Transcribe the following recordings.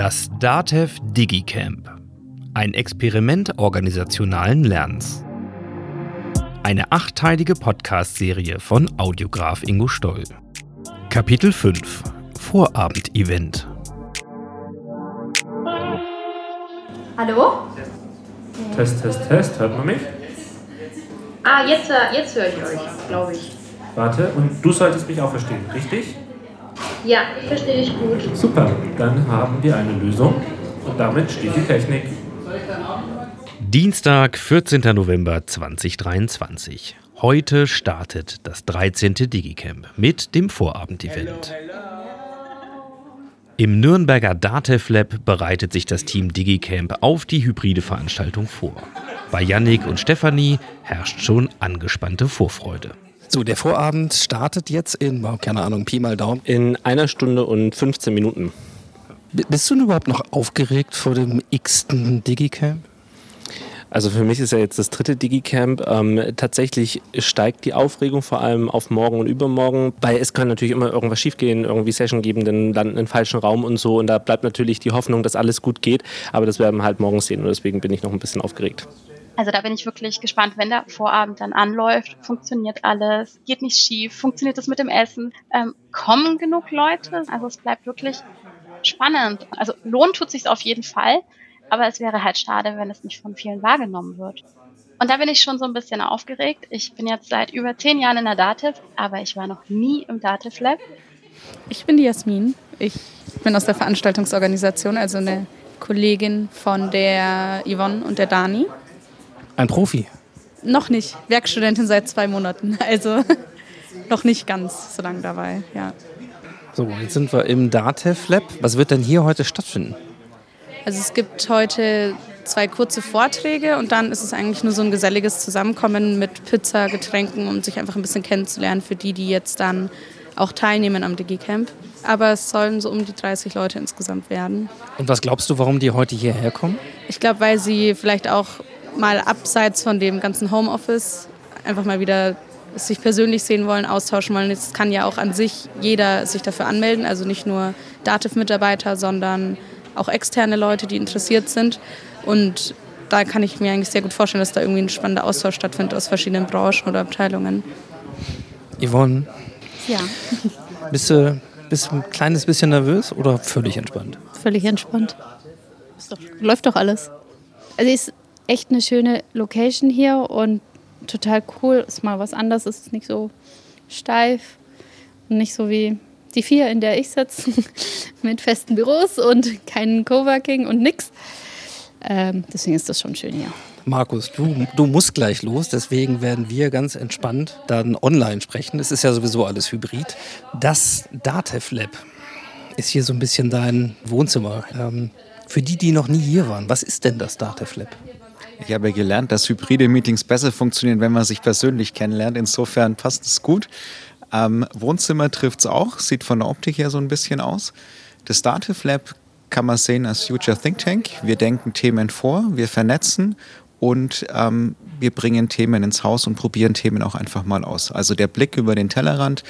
Das DATEV DigiCamp. Ein Experiment organisationalen Lernens. Eine achtteilige Podcast-Serie von Audiograf Ingo Stoll. Kapitel 5 Vorabend-Event. Hallo? Test, Test, Test. Hört man mich? Ah, jetzt, äh, jetzt höre ich euch, glaube ich. Warte, und du solltest mich auch verstehen, richtig? Ja, verstehe ich gut. Super, dann haben wir eine Lösung und damit steht die Technik. Dienstag, 14. November 2023. Heute startet das 13. Digicamp mit dem Vorabendevent. Im Nürnberger Datev Lab bereitet sich das Team Digicamp auf die hybride Veranstaltung vor. Bei Yannick und Stefanie herrscht schon angespannte Vorfreude. So, der Vorabend startet jetzt in, keine Ahnung, Pi mal Daumen. In einer Stunde und 15 Minuten. B bist du denn überhaupt noch aufgeregt vor dem x-ten Digicamp? Also für mich ist ja jetzt das dritte Digicamp. Ähm, tatsächlich steigt die Aufregung vor allem auf morgen und übermorgen, weil es kann natürlich immer irgendwas schiefgehen, irgendwie Session geben, dann landen in falschen Raum und so. Und da bleibt natürlich die Hoffnung, dass alles gut geht. Aber das werden wir halt morgen sehen und deswegen bin ich noch ein bisschen aufgeregt. Also da bin ich wirklich gespannt, wenn der Vorabend dann anläuft, funktioniert alles, geht nicht schief, funktioniert das mit dem Essen, ähm, kommen genug Leute, also es bleibt wirklich spannend. Also lohnt tut sich auf jeden Fall, aber es wäre halt schade, wenn es nicht von vielen wahrgenommen wird. Und da bin ich schon so ein bisschen aufgeregt. Ich bin jetzt seit über zehn Jahren in der Dativ, aber ich war noch nie im Dativ Lab. Ich bin die Jasmin. Ich bin aus der Veranstaltungsorganisation, also eine Kollegin von der Yvonne und der Dani. Ein Profi? Noch nicht. Werkstudentin seit zwei Monaten. Also noch nicht ganz so lange dabei, ja. So, jetzt sind wir im DATEV Lab. Was wird denn hier heute stattfinden? Also es gibt heute zwei kurze Vorträge und dann ist es eigentlich nur so ein geselliges Zusammenkommen mit Pizza, Getränken, um sich einfach ein bisschen kennenzulernen für die, die jetzt dann auch teilnehmen am Digicamp. Aber es sollen so um die 30 Leute insgesamt werden. Und was glaubst du, warum die heute hierher kommen? Ich glaube, weil sie vielleicht auch mal abseits von dem ganzen Homeoffice einfach mal wieder sich persönlich sehen wollen, austauschen wollen. Es kann ja auch an sich jeder sich dafür anmelden, also nicht nur Dativ-Mitarbeiter, sondern auch externe Leute, die interessiert sind. Und da kann ich mir eigentlich sehr gut vorstellen, dass da irgendwie ein spannender Austausch stattfindet aus verschiedenen Branchen oder Abteilungen. Yvonne? Ja. Bist du, bist du ein kleines bisschen nervös oder völlig entspannt? Völlig entspannt. Doch, läuft doch alles. Also ist echt eine schöne Location hier und total cool. Ist mal was anderes, ist nicht so steif und nicht so wie die vier, in der ich sitze, mit festen Büros und keinen Coworking und nix. Ähm, deswegen ist das schon schön hier. Markus, du, du musst gleich los, deswegen werden wir ganz entspannt dann online sprechen. Es ist ja sowieso alles hybrid. Das Datev Lab ist hier so ein bisschen dein Wohnzimmer. Ähm, für die, die noch nie hier waren, was ist denn das Datev Lab? Ich habe gelernt, dass hybride Meetings besser funktionieren, wenn man sich persönlich kennenlernt. Insofern passt es gut. Ähm, Wohnzimmer trifft es auch, sieht von der Optik her so ein bisschen aus. Das Dativ Lab kann man sehen als Future Think Tank. Wir denken Themen vor, wir vernetzen und ähm, wir bringen Themen ins Haus und probieren Themen auch einfach mal aus. Also der Blick über den Tellerrand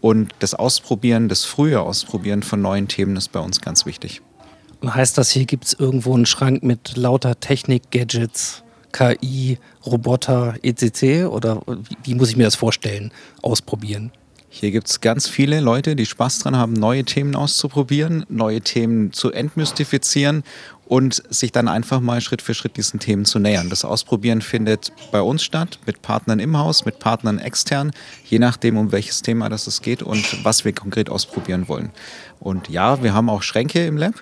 und das Ausprobieren, das frühe Ausprobieren von neuen Themen ist bei uns ganz wichtig. Heißt das, hier gibt es irgendwo einen Schrank mit lauter Technik-Gadgets, KI, Roboter, etc.? Oder wie, wie muss ich mir das vorstellen, ausprobieren? Hier gibt es ganz viele Leute, die Spaß dran haben, neue Themen auszuprobieren, neue Themen zu entmystifizieren und sich dann einfach mal Schritt für Schritt diesen Themen zu nähern. Das Ausprobieren findet bei uns statt, mit Partnern im Haus, mit Partnern extern, je nachdem, um welches Thema das es geht und was wir konkret ausprobieren wollen. Und ja, wir haben auch Schränke im Lab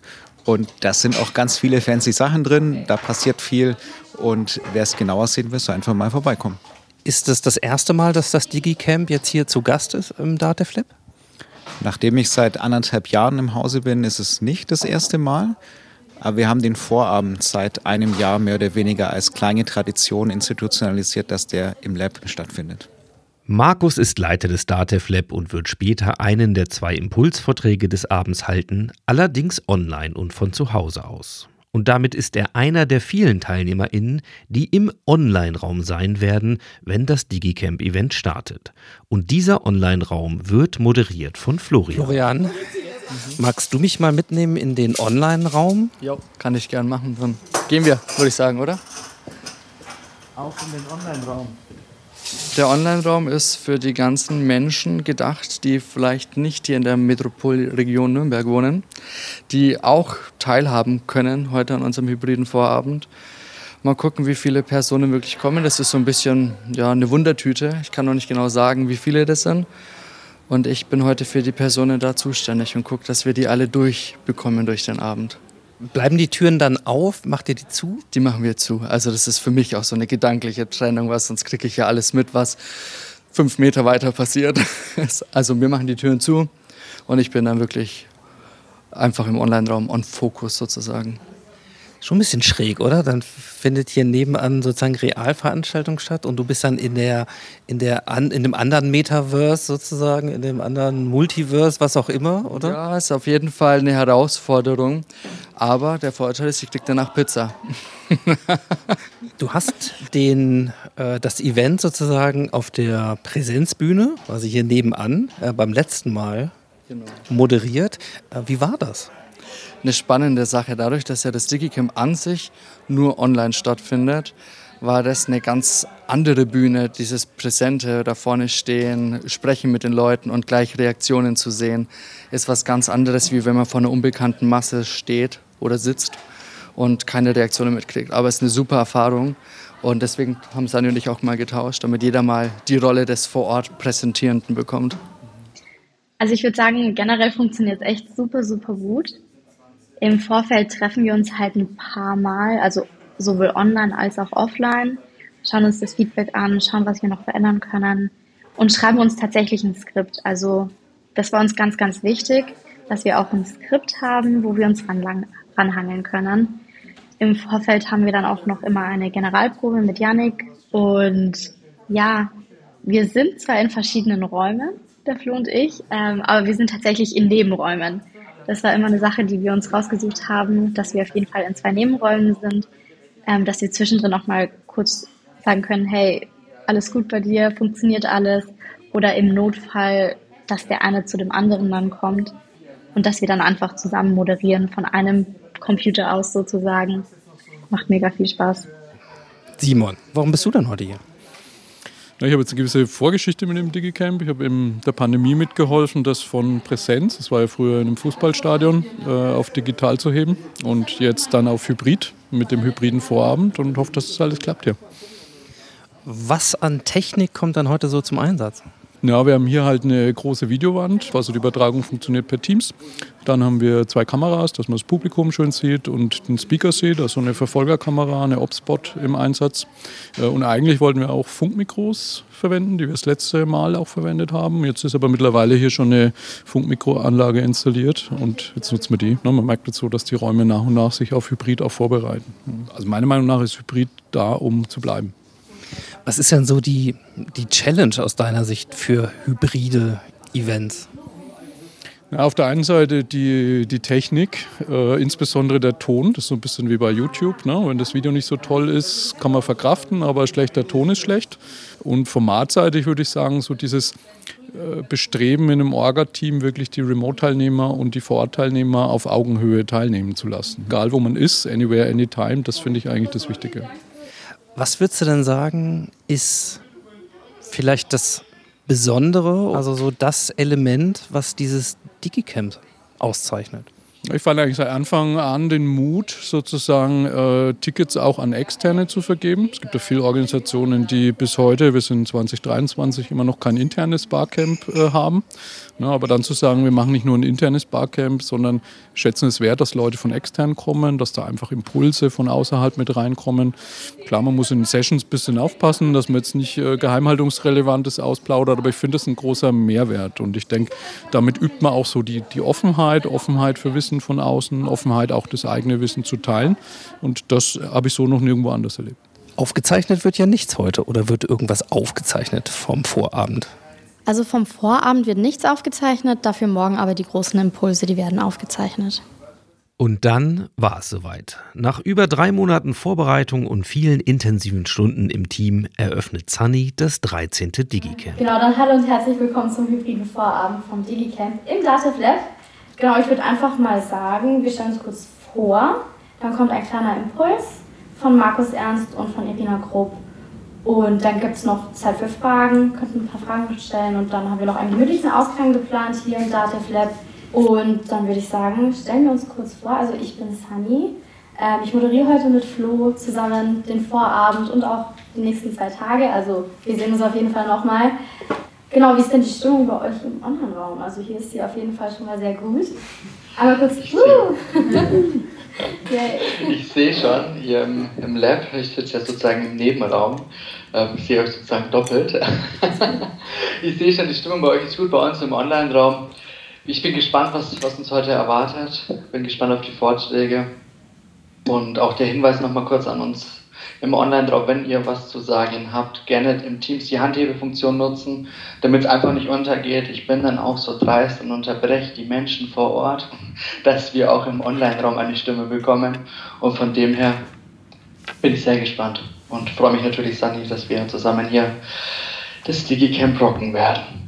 und da sind auch ganz viele fancy Sachen drin, da passiert viel und wer es genauer sehen will, soll einfach mal vorbeikommen. Ist das das erste Mal, dass das DigiCamp jetzt hier zu Gast ist im Dataflip? Nachdem ich seit anderthalb Jahren im Hause bin, ist es nicht das erste Mal. Aber wir haben den Vorabend seit einem Jahr mehr oder weniger als kleine Tradition institutionalisiert, dass der im Lab stattfindet. Markus ist Leiter des DATEV Lab und wird später einen der zwei Impulsvorträge des Abends halten, allerdings online und von zu Hause aus. Und damit ist er einer der vielen TeilnehmerInnen, die im Online-Raum sein werden, wenn das Digicamp-Event startet. Und dieser Online-Raum wird moderiert von Florian. Florian, Magst du mich mal mitnehmen in den Online-Raum? Ja, kann ich gern machen. Dann gehen wir, würde ich sagen, oder? Auf in den Online-Raum. Der Online-Raum ist für die ganzen Menschen gedacht, die vielleicht nicht hier in der Metropolregion Nürnberg wohnen, die auch teilhaben können heute an unserem hybriden Vorabend. Mal gucken, wie viele Personen wirklich kommen. Das ist so ein bisschen ja, eine Wundertüte. Ich kann noch nicht genau sagen, wie viele das sind. Und ich bin heute für die Personen da zuständig und gucke, dass wir die alle durchbekommen durch den Abend. Bleiben die Türen dann auf? Macht ihr die zu? Die machen wir zu. Also das ist für mich auch so eine gedankliche Trennung, was sonst kriege ich ja alles mit, was fünf Meter weiter passiert. Also wir machen die Türen zu und ich bin dann wirklich einfach im Online-Raum on Focus sozusagen. Schon ein bisschen schräg, oder? Dann findet hier nebenan sozusagen Realveranstaltung statt und du bist dann in der, in der in dem anderen Metaverse sozusagen, in dem anderen Multiverse, was auch immer, oder? Ja, ist auf jeden Fall eine Herausforderung. Aber der Vorteil ist, ich krieg danach Pizza. du hast den, äh, das Event sozusagen auf der Präsenzbühne, quasi hier nebenan, äh, beim letzten Mal genau. moderiert. Äh, wie war das? Eine spannende Sache. Dadurch, dass ja das Digicamp an sich nur online stattfindet, war das eine ganz andere Bühne, dieses Präsente, da vorne stehen, sprechen mit den Leuten und gleich Reaktionen zu sehen, ist was ganz anderes, wie wenn man vor einer unbekannten Masse steht oder sitzt und keine Reaktionen mitkriegt. Aber es ist eine super Erfahrung und deswegen haben Sani und ich auch mal getauscht, damit jeder mal die Rolle des vor Ort Präsentierenden bekommt. Also ich würde sagen, generell funktioniert es echt super, super gut. Im Vorfeld treffen wir uns halt ein paar Mal, also sowohl online als auch offline, schauen uns das Feedback an, schauen, was wir noch verändern können und schreiben uns tatsächlich ein Skript. Also das war uns ganz, ganz wichtig, dass wir auch ein Skript haben, wo wir uns ran, ranhangeln können. Im Vorfeld haben wir dann auch noch immer eine Generalprobe mit Yannick und ja, wir sind zwar in verschiedenen Räumen, der Flo und ich, ähm, aber wir sind tatsächlich in Nebenräumen. Das war immer eine Sache, die wir uns rausgesucht haben, dass wir auf jeden Fall in zwei Nebenräumen sind, ähm, dass wir zwischendrin auch mal kurz sagen können, hey, alles gut bei dir, funktioniert alles oder im Notfall, dass der eine zu dem anderen dann kommt und dass wir dann einfach zusammen moderieren von einem Computer aus sozusagen. Macht mega viel Spaß. Simon, warum bist du denn heute hier? Ich habe jetzt eine gewisse Vorgeschichte mit dem Digicamp. Ich habe in der Pandemie mitgeholfen, das von Präsenz, das war ja früher in einem Fußballstadion, äh, auf digital zu heben und jetzt dann auf Hybrid mit dem hybriden Vorabend und hoffe, dass das alles klappt hier. Was an Technik kommt dann heute so zum Einsatz? Ja, wir haben hier halt eine große Videowand, also die Übertragung funktioniert per Teams. Dann haben wir zwei Kameras, dass man das Publikum schön sieht und den Speaker sieht, also eine Verfolgerkamera, eine Opspot im Einsatz. Äh, und eigentlich wollten wir auch Funkmikros verwenden, die wir das letzte Mal auch verwendet haben. Jetzt ist aber mittlerweile hier schon eine Funkmikroanlage installiert und jetzt nutzen wir die. Man merkt jetzt so, dass die Räume nach und nach sich auf Hybrid auch vorbereiten. Also meiner Meinung nach ist Hybrid da, um zu bleiben. Was ist denn so die, die Challenge aus deiner Sicht für hybride Events? Ja, auf der einen Seite die, die Technik, äh, insbesondere der Ton, das ist so ein bisschen wie bei YouTube. Ne? Wenn das Video nicht so toll ist, kann man verkraften, aber schlechter Ton ist schlecht. Und formatseitig würde ich sagen, so dieses äh, Bestreben in einem Orga-Team wirklich die Remote-Teilnehmer und die Vor-Ort-Teilnehmer auf Augenhöhe teilnehmen zu lassen. Egal wo man ist, anywhere, anytime, das finde ich eigentlich das Wichtige. Was würdest du denn sagen, ist vielleicht das Besondere, also so das Element, was dieses Digicamp auszeichnet? Ich fand eigentlich seit Anfang an den Mut, sozusagen äh, Tickets auch an Externe zu vergeben. Es gibt ja viele Organisationen, die bis heute, wir sind 2023, immer noch kein internes Barcamp äh, haben. Ja, aber dann zu sagen, wir machen nicht nur ein internes Barcamp, sondern schätzen es wert, dass Leute von extern kommen, dass da einfach Impulse von außerhalb mit reinkommen. Klar, man muss in Sessions ein bisschen aufpassen, dass man jetzt nicht äh, Geheimhaltungsrelevantes ausplaudert, aber ich finde das ein großer Mehrwert. Und ich denke, damit übt man auch so die, die Offenheit, Offenheit für Wissen von außen, Offenheit auch das eigene Wissen zu teilen. Und das habe ich so noch nirgendwo anders erlebt. Aufgezeichnet wird ja nichts heute oder wird irgendwas aufgezeichnet vom Vorabend? Also vom Vorabend wird nichts aufgezeichnet, dafür morgen aber die großen Impulse, die werden aufgezeichnet. Und dann war es soweit. Nach über drei Monaten Vorbereitung und vielen intensiven Stunden im Team eröffnet Sunny das 13. Digicamp. Genau, dann hallo und herzlich willkommen zum hybriden Vorabend vom Digicamp im Dativ Lab. Genau, ich würde einfach mal sagen, wir stellen uns kurz vor. Dann kommt ein kleiner Impuls von Markus Ernst und von Irina Grob. Und dann gibt es noch Zeit für Fragen, könnten ein paar Fragen stellen. Und dann haben wir noch einen gemütlichen Ausklang geplant hier im Dativ Lab. Und dann würde ich sagen, stellen wir uns kurz vor. Also ich bin Sunny. Ähm, ich moderiere heute mit Flo zusammen den Vorabend und auch die nächsten zwei Tage. Also wir sehen uns auf jeden Fall nochmal. Genau, wie ist denn die Stimmung bei euch im Online-Raum? Also hier ist sie auf jeden Fall schon mal sehr gut. Aber kurz. ich sehe schon, hier im, im Lab, ich sitze ja sozusagen im Nebenraum, ähm, ich sehe euch sozusagen doppelt. ich sehe schon, die Stimmung bei euch ist gut, bei uns im Online-Raum. Ich bin gespannt, was, was uns heute erwartet. Bin gespannt auf die Vorträge. Und auch der Hinweis nochmal kurz an uns im Online-Drop, wenn ihr was zu sagen habt, gerne im Teams die Handhebefunktion nutzen, damit es einfach nicht untergeht. Ich bin dann auch so dreist und unterbreche die Menschen vor Ort, dass wir auch im Online-Raum eine Stimme bekommen. Und von dem her bin ich sehr gespannt und freue mich natürlich, Sani, dass wir zusammen hier das DigiCamp rocken werden.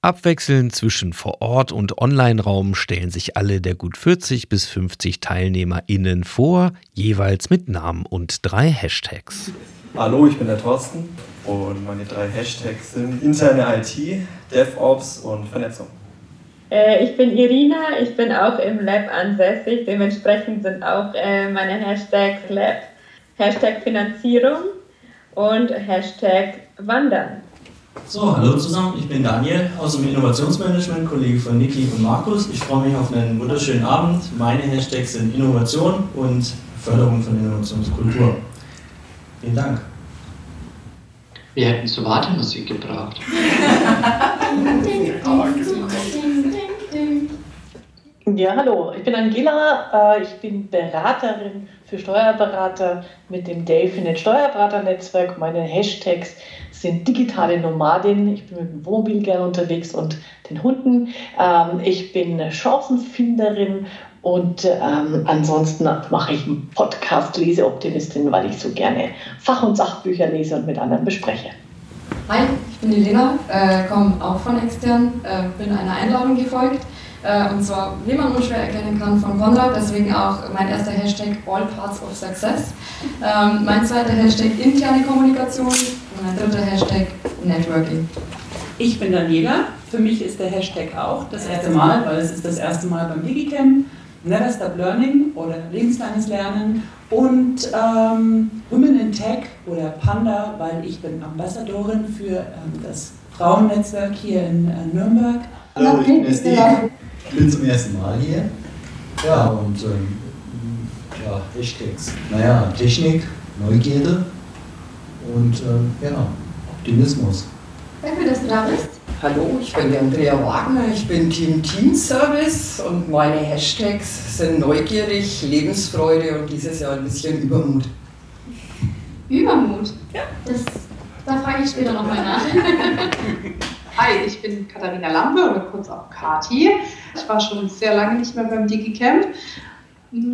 Abwechselnd zwischen Vor Ort und Online-Raum stellen sich alle der gut 40 bis 50 TeilnehmerInnen vor, jeweils mit Namen und drei Hashtags. Hallo, ich bin der Thorsten und meine drei Hashtags sind interne IT, DevOps und Vernetzung. Äh, ich bin Irina, ich bin auch im Lab ansässig, dementsprechend sind auch äh, meine Hashtags Lab, Hashtag Finanzierung und Hashtag Wandern. So, hallo zusammen, ich bin Daniel aus dem Innovationsmanagement, Kollege von Niki und Markus. Ich freue mich auf einen wunderschönen Abend. Meine Hashtags sind Innovation und Förderung von Innovationskultur. Vielen Dank. Wir hätten zu Wartemusik gebraucht. Ja, hallo, ich bin Angela, äh, ich bin Beraterin für Steuerberater mit dem Delphinet Steuerberaternetzwerk. Meine Hashtags sind digitale Nomadin. Ich bin mit dem Wohnmobil gerne unterwegs und den Hunden. Ähm, ich bin Chancenfinderin und ähm, ansonsten mache ich einen Podcast Leseoptimistin, weil ich so gerne Fach- und Sachbücher lese und mit anderen bespreche. Hi, ich bin Elena, äh, komme auch von extern, äh, bin einer Einladung gefolgt. Äh, und zwar, wie man unschwer erkennen kann, von Konrad, deswegen auch mein erster Hashtag All Parts of Success. Ähm, mein zweiter Hashtag interne Kommunikation und mein dritter Hashtag Networking. Ich bin Daniela. Für mich ist der Hashtag auch das erste Mal, weil es ist das erste Mal beim Digicamp. Never Stop Learning oder lebenslanges Lernen und ähm, Women in Tech oder Panda, weil ich bin Ambassadorin für ähm, das Frauennetzwerk hier in äh, Nürnberg. Hallo, ich bin Steve. Ich bin zum ersten Mal hier. Ja, und ähm, ja, Hashtags. Naja, Technik, Neugierde und ähm, ja, Optimismus. Danke, dass du da bist. Hallo, ich bin die Andrea Wagner, ich bin Team Team Service und meine Hashtags sind neugierig, Lebensfreude und dieses Jahr ein bisschen Übermut. Übermut? Ja. Das, da frage ich später nochmal nach. Hi, ich bin Katharina Lampe oder kurz auch Kati. Ich war schon sehr lange nicht mehr beim DigiCamp.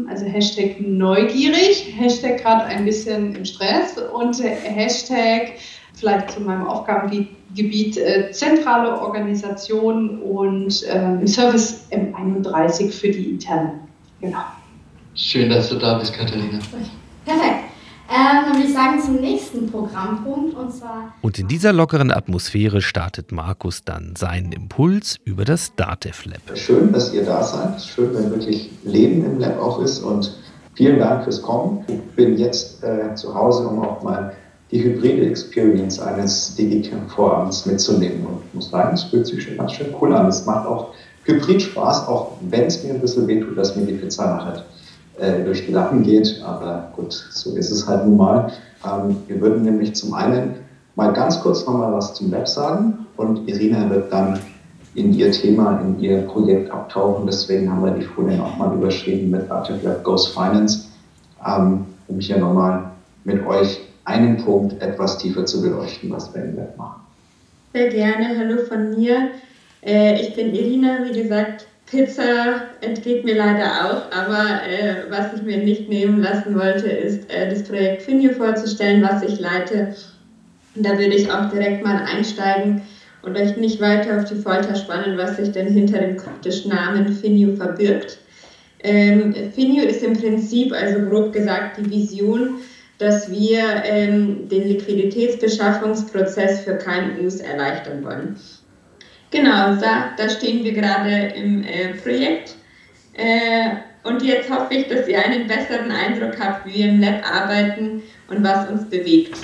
Also Hashtag neugierig, Hashtag gerade ein bisschen im Stress und Hashtag vielleicht zu meinem Aufgabengebiet äh, zentrale Organisation und äh, Service M31 für die internen. Genau. Schön, dass du da bist, Katharina. Perfekt. Ähm, dann würde ich sagen zum nächsten Programmpunkt und zwar. Und in dieser lockeren Atmosphäre startet Markus dann seinen Impuls über das DATEV Lab. Schön, dass ihr da seid. Schön, wenn wirklich Leben im Lab auch ist und vielen Dank fürs Kommen. Ich bin jetzt äh, zu Hause, um auch mal die hybride Experience eines Digicamp-Vorabends mitzunehmen. Und ich muss sagen, es fühlt sich schon ganz schön cool an. Es macht auch Hybrid Spaß, auch wenn es mir ein bisschen wehtut, dass mir die Pizza nachher äh, durch die Lappen geht. Aber gut, so ist es halt nun mal. Ähm, wir würden nämlich zum einen mal ganz kurz nochmal was zum Lab sagen und Irina wird dann in ihr Thema, in ihr Projekt abtauchen. Deswegen haben wir die Folien auch mal überschrieben mit Lab Goes Finance, ähm, um hier nochmal mit euch einen Punkt etwas tiefer zu beleuchten, was wir im Lab machen. Sehr gerne. Hallo von mir. Äh, ich bin Irina, wie gesagt, Pizza entgeht mir leider auch, aber äh, was ich mir nicht nehmen lassen wollte, ist äh, das Projekt Finio vorzustellen, was ich leite. Und da würde ich auch direkt mal einsteigen und euch nicht weiter auf die Folter spannen, was sich denn hinter dem kryptischen Namen Finio verbirgt. Ähm, Finio ist im Prinzip, also grob gesagt, die Vision, dass wir ähm, den Liquiditätsbeschaffungsprozess für KMUs erleichtern wollen. Genau, da, da stehen wir gerade im äh, Projekt. Äh, und jetzt hoffe ich, dass ihr einen besseren Eindruck habt, wie wir im Lab arbeiten und was uns bewegt.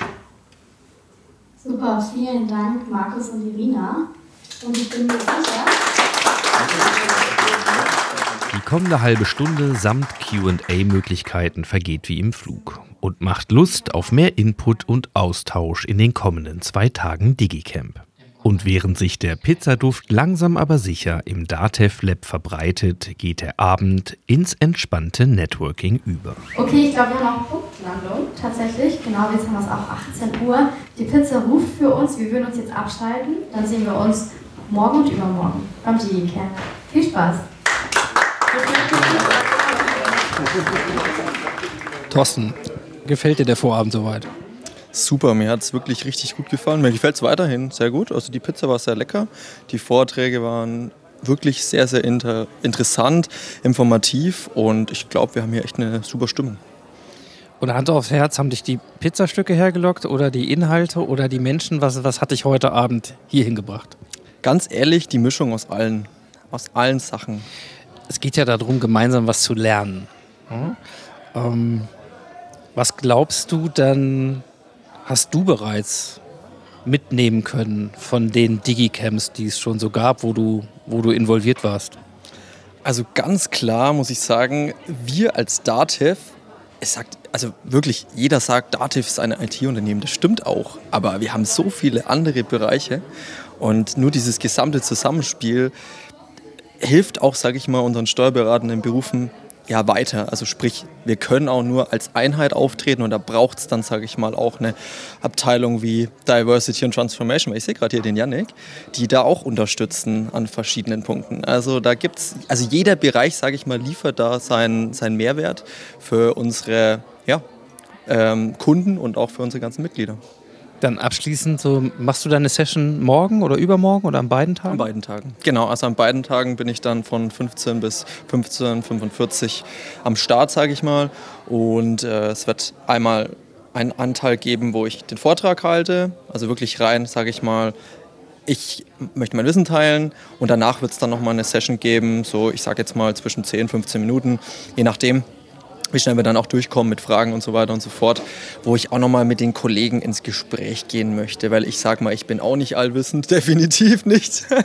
Super, vielen Dank, Markus und Irina. Und ich bin mir sicher. Die kommende halbe Stunde samt QA-Möglichkeiten vergeht wie im Flug und macht Lust auf mehr Input und Austausch in den kommenden zwei Tagen Digicamp. Und während sich der Pizzaduft langsam aber sicher im Datev Lab verbreitet, geht der Abend ins entspannte Networking über. Okay, ich glaube, wir haben auch Punktlandung. Tatsächlich, genau, jetzt haben wir es auch 18 Uhr. Die Pizza ruft für uns, wir würden uns jetzt abschalten. Dann sehen wir uns morgen und übermorgen beim Digicamp. Viel Spaß! Thorsten, gefällt dir der Vorabend soweit? Super, mir hat es wirklich richtig gut gefallen. Mir gefällt es weiterhin sehr gut. Also die Pizza war sehr lecker. Die Vorträge waren wirklich sehr, sehr inter interessant, informativ und ich glaube, wir haben hier echt eine super Stimmung. Oder Hand aufs Herz, haben dich die Pizzastücke hergelockt oder die Inhalte oder die Menschen? Was, was hat dich heute Abend hier hingebracht? Ganz ehrlich, die Mischung aus allen, aus allen Sachen. Es geht ja darum, gemeinsam was zu lernen. Hm? Ähm, was glaubst du dann, hast du bereits mitnehmen können von den Digicamps, die es schon so gab, wo du, wo du involviert warst? Also ganz klar muss ich sagen, wir als Dativ, es sagt, also wirklich, jeder sagt, Dativ ist ein IT-Unternehmen, das stimmt auch, aber wir haben so viele andere Bereiche und nur dieses gesamte Zusammenspiel hilft auch, sage ich mal, unseren steuerberatenden Berufen ja, weiter. Also sprich, wir können auch nur als Einheit auftreten und da braucht es dann, sage ich mal, auch eine Abteilung wie Diversity und Transformation, weil ich sehe gerade hier den Yannick, die da auch unterstützen an verschiedenen Punkten. Also da gibt es, also jeder Bereich, sage ich mal, liefert da seinen, seinen Mehrwert für unsere ja, ähm, Kunden und auch für unsere ganzen Mitglieder. Dann abschließend, so, machst du deine Session morgen oder übermorgen oder an beiden Tagen? An beiden Tagen. Genau, also an beiden Tagen bin ich dann von 15 bis 15.45 am Start, sage ich mal. Und äh, es wird einmal einen Anteil geben, wo ich den Vortrag halte, also wirklich rein, sage ich mal, ich möchte mein Wissen teilen und danach wird es dann nochmal eine Session geben, so ich sage jetzt mal zwischen 10 und 15 Minuten, je nachdem, wie schnell wir dann auch durchkommen mit Fragen und so weiter und so fort, wo ich auch nochmal mit den Kollegen ins Gespräch gehen möchte, weil ich sage mal, ich bin auch nicht allwissend, definitiv nicht.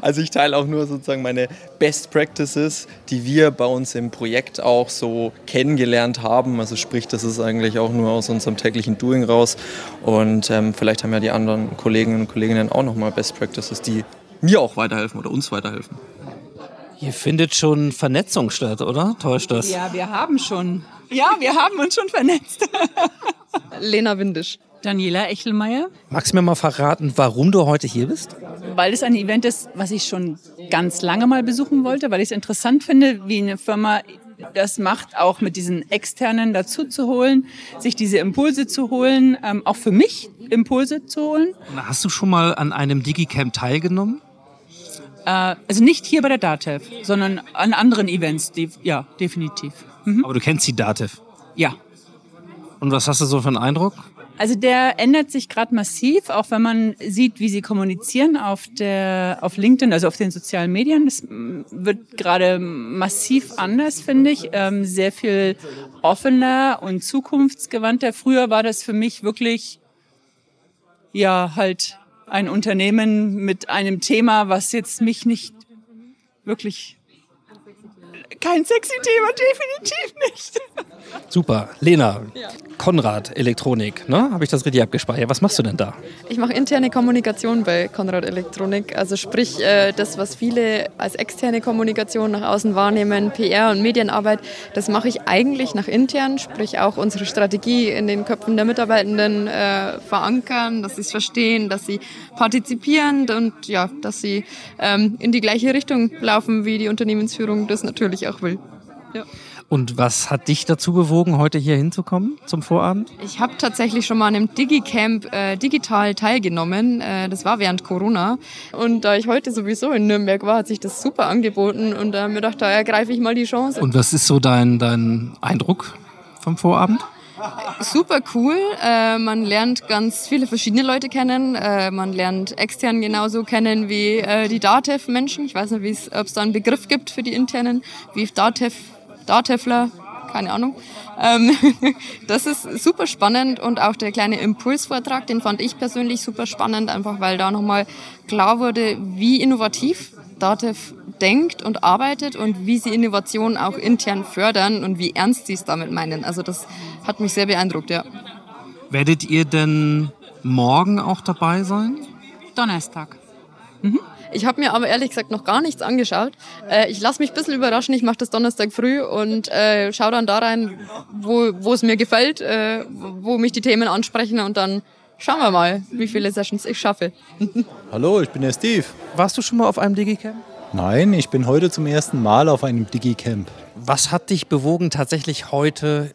Also ich teile auch nur sozusagen meine Best Practices, die wir bei uns im Projekt auch so kennengelernt haben. Also sprich, das ist eigentlich auch nur aus unserem täglichen Doing raus. Und ähm, vielleicht haben ja die anderen Kolleginnen und Kolleginnen auch nochmal Best Practices, die mir auch weiterhelfen oder uns weiterhelfen. Hier findet schon Vernetzung statt, oder? Täuscht das? Ja, wir haben schon. Ja, wir haben uns schon vernetzt. Lena Windisch. Daniela Echelmeier. Magst du mir mal verraten, warum du heute hier bist? Weil es ein Event ist, was ich schon ganz lange mal besuchen wollte, weil ich es interessant finde, wie eine Firma das macht, auch mit diesen externen dazu zu holen, sich diese Impulse zu holen, ähm, auch für mich Impulse zu holen. Hast du schon mal an einem Digicamp teilgenommen? Äh, also nicht hier bei der DATEV, sondern an anderen Events, ja, definitiv. Mhm. Aber du kennst die DATEV? Ja. Und was hast du so für einen Eindruck? Also der ändert sich gerade massiv, auch wenn man sieht, wie sie kommunizieren auf der auf LinkedIn, also auf den sozialen Medien. Das wird gerade massiv anders, finde ich. Ähm, sehr viel offener und zukunftsgewandter. Früher war das für mich wirklich ja halt ein Unternehmen mit einem Thema, was jetzt mich nicht wirklich kein sexy Thema, definitiv nicht. Super. Lena, ja. Konrad Elektronik, ne? Habe ich das richtig abgespeichert? Was machst du denn da? Ich mache interne Kommunikation bei Konrad Elektronik. Also sprich, äh, das, was viele als externe Kommunikation nach außen wahrnehmen, PR und Medienarbeit, das mache ich eigentlich nach intern, sprich auch unsere Strategie in den Köpfen der Mitarbeitenden äh, verankern, dass sie es verstehen, dass sie partizipieren und ja, dass sie ähm, in die gleiche Richtung laufen, wie die Unternehmensführung das natürlich auch will. Ja. Und was hat dich dazu bewogen, heute hier hinzukommen zum Vorabend? Ich habe tatsächlich schon mal an einem Digicamp äh, digital teilgenommen. Äh, das war während Corona. Und da ich heute sowieso in Nürnberg war, hat sich das super angeboten. Und da äh, mir gedacht, da ergreife ich mal die Chance. Und was ist so dein, dein Eindruck vom Vorabend? Super cool. Äh, man lernt ganz viele verschiedene Leute kennen. Äh, man lernt extern genauso kennen wie äh, die DATEV-Menschen. Ich weiß nicht, ob es da einen Begriff gibt für die internen, wie DATEV Dartefler, keine Ahnung. Ähm, das ist super spannend und auch der kleine Impulsvortrag, den fand ich persönlich super spannend, einfach weil da nochmal klar wurde, wie innovativ Datev denkt und arbeitet und wie sie Innovationen auch intern fördern und wie ernst sie es damit meinen. Also das hat mich sehr beeindruckt, ja. Werdet ihr denn morgen auch dabei sein? Donnerstag. Mhm. Ich habe mir aber ehrlich gesagt noch gar nichts angeschaut. Äh, ich lasse mich ein bisschen überraschen. Ich mache das Donnerstag früh und äh, schaue dann da rein, wo, wo es mir gefällt, äh, wo mich die Themen ansprechen und dann schauen wir mal, wie viele Sessions ich schaffe. Hallo, ich bin der Steve. Warst du schon mal auf einem Digicamp? Nein, ich bin heute zum ersten Mal auf einem Digicamp. Was hat dich bewogen, tatsächlich heute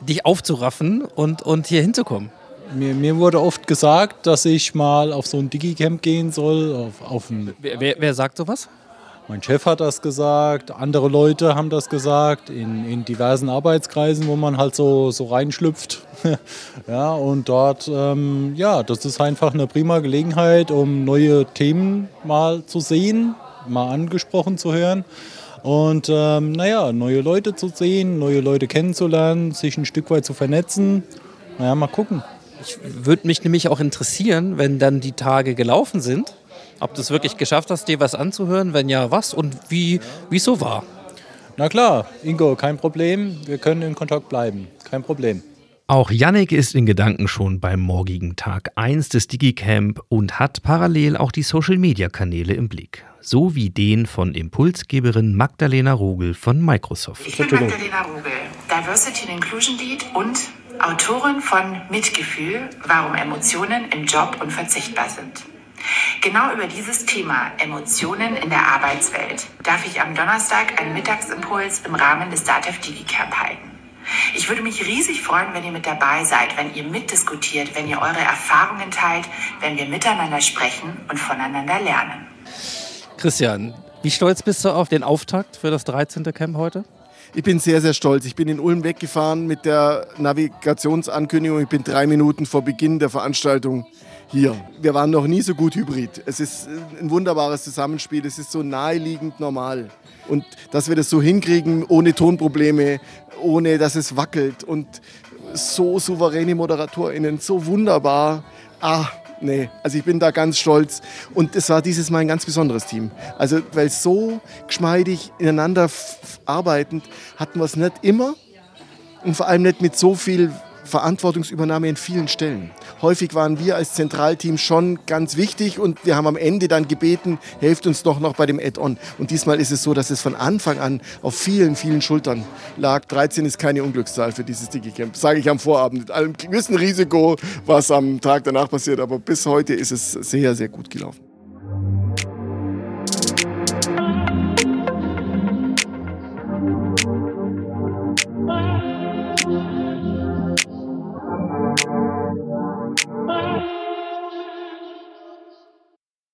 dich aufzuraffen und, und hier hinzukommen? Mir, mir, wurde oft gesagt, dass ich mal auf so ein Digicamp gehen soll. Auf, auf ein wer, wer, wer, sagt sowas? Mein Chef hat das gesagt, andere Leute haben das gesagt, in, in diversen Arbeitskreisen, wo man halt so, so reinschlüpft. ja, und dort, ähm, ja, das ist einfach eine prima Gelegenheit, um neue Themen mal zu sehen, mal angesprochen zu hören. Und ähm, naja, neue Leute zu sehen, neue Leute kennenzulernen, sich ein Stück weit zu vernetzen. Naja, mal gucken. Ich würde mich nämlich auch interessieren, wenn dann die Tage gelaufen sind, ob du es wirklich geschafft hast, dir was anzuhören, wenn ja, was und wie es so war. Na klar, Ingo, kein Problem. Wir können in Kontakt bleiben. Kein Problem. Auch Yannick ist in Gedanken schon beim morgigen Tag 1 des Digicamp und hat parallel auch die Social-Media-Kanäle im Blick. So wie den von Impulsgeberin Magdalena Rogel von Microsoft. Ich bin Magdalena Rogel, Diversity and Inclusion Lead und Autorin von Mitgefühl, warum Emotionen im Job unverzichtbar sind. Genau über dieses Thema Emotionen in der Arbeitswelt darf ich am Donnerstag einen Mittagsimpuls im Rahmen des DATEV DigiCamp halten. Ich würde mich riesig freuen, wenn ihr mit dabei seid, wenn ihr mitdiskutiert, wenn ihr eure Erfahrungen teilt, wenn wir miteinander sprechen und voneinander lernen. Christian, wie stolz bist du auf den Auftakt für das 13. Camp heute? Ich bin sehr, sehr stolz. Ich bin in Ulm weggefahren mit der Navigationsankündigung. Ich bin drei Minuten vor Beginn der Veranstaltung hier. Wir waren noch nie so gut hybrid. Es ist ein wunderbares Zusammenspiel. Es ist so naheliegend normal. Und dass wir das so hinkriegen, ohne Tonprobleme, ohne dass es wackelt und so souveräne ModeratorInnen, so wunderbar. Ah, nee, also ich bin da ganz stolz. Und es war dieses Mal ein ganz besonderes Team. Also, weil so geschmeidig ineinander arbeitend hatten wir es nicht immer und vor allem nicht mit so viel Verantwortungsübernahme in vielen Stellen. Häufig waren wir als Zentralteam schon ganz wichtig und wir haben am Ende dann gebeten, helft uns doch noch bei dem Add-on. Und diesmal ist es so, dass es von Anfang an auf vielen, vielen Schultern lag. 13 ist keine Unglückszahl für dieses Digicamp, sage ich am Vorabend. Mit einem gewissen Risiko, was am Tag danach passiert, aber bis heute ist es sehr, sehr gut gelaufen.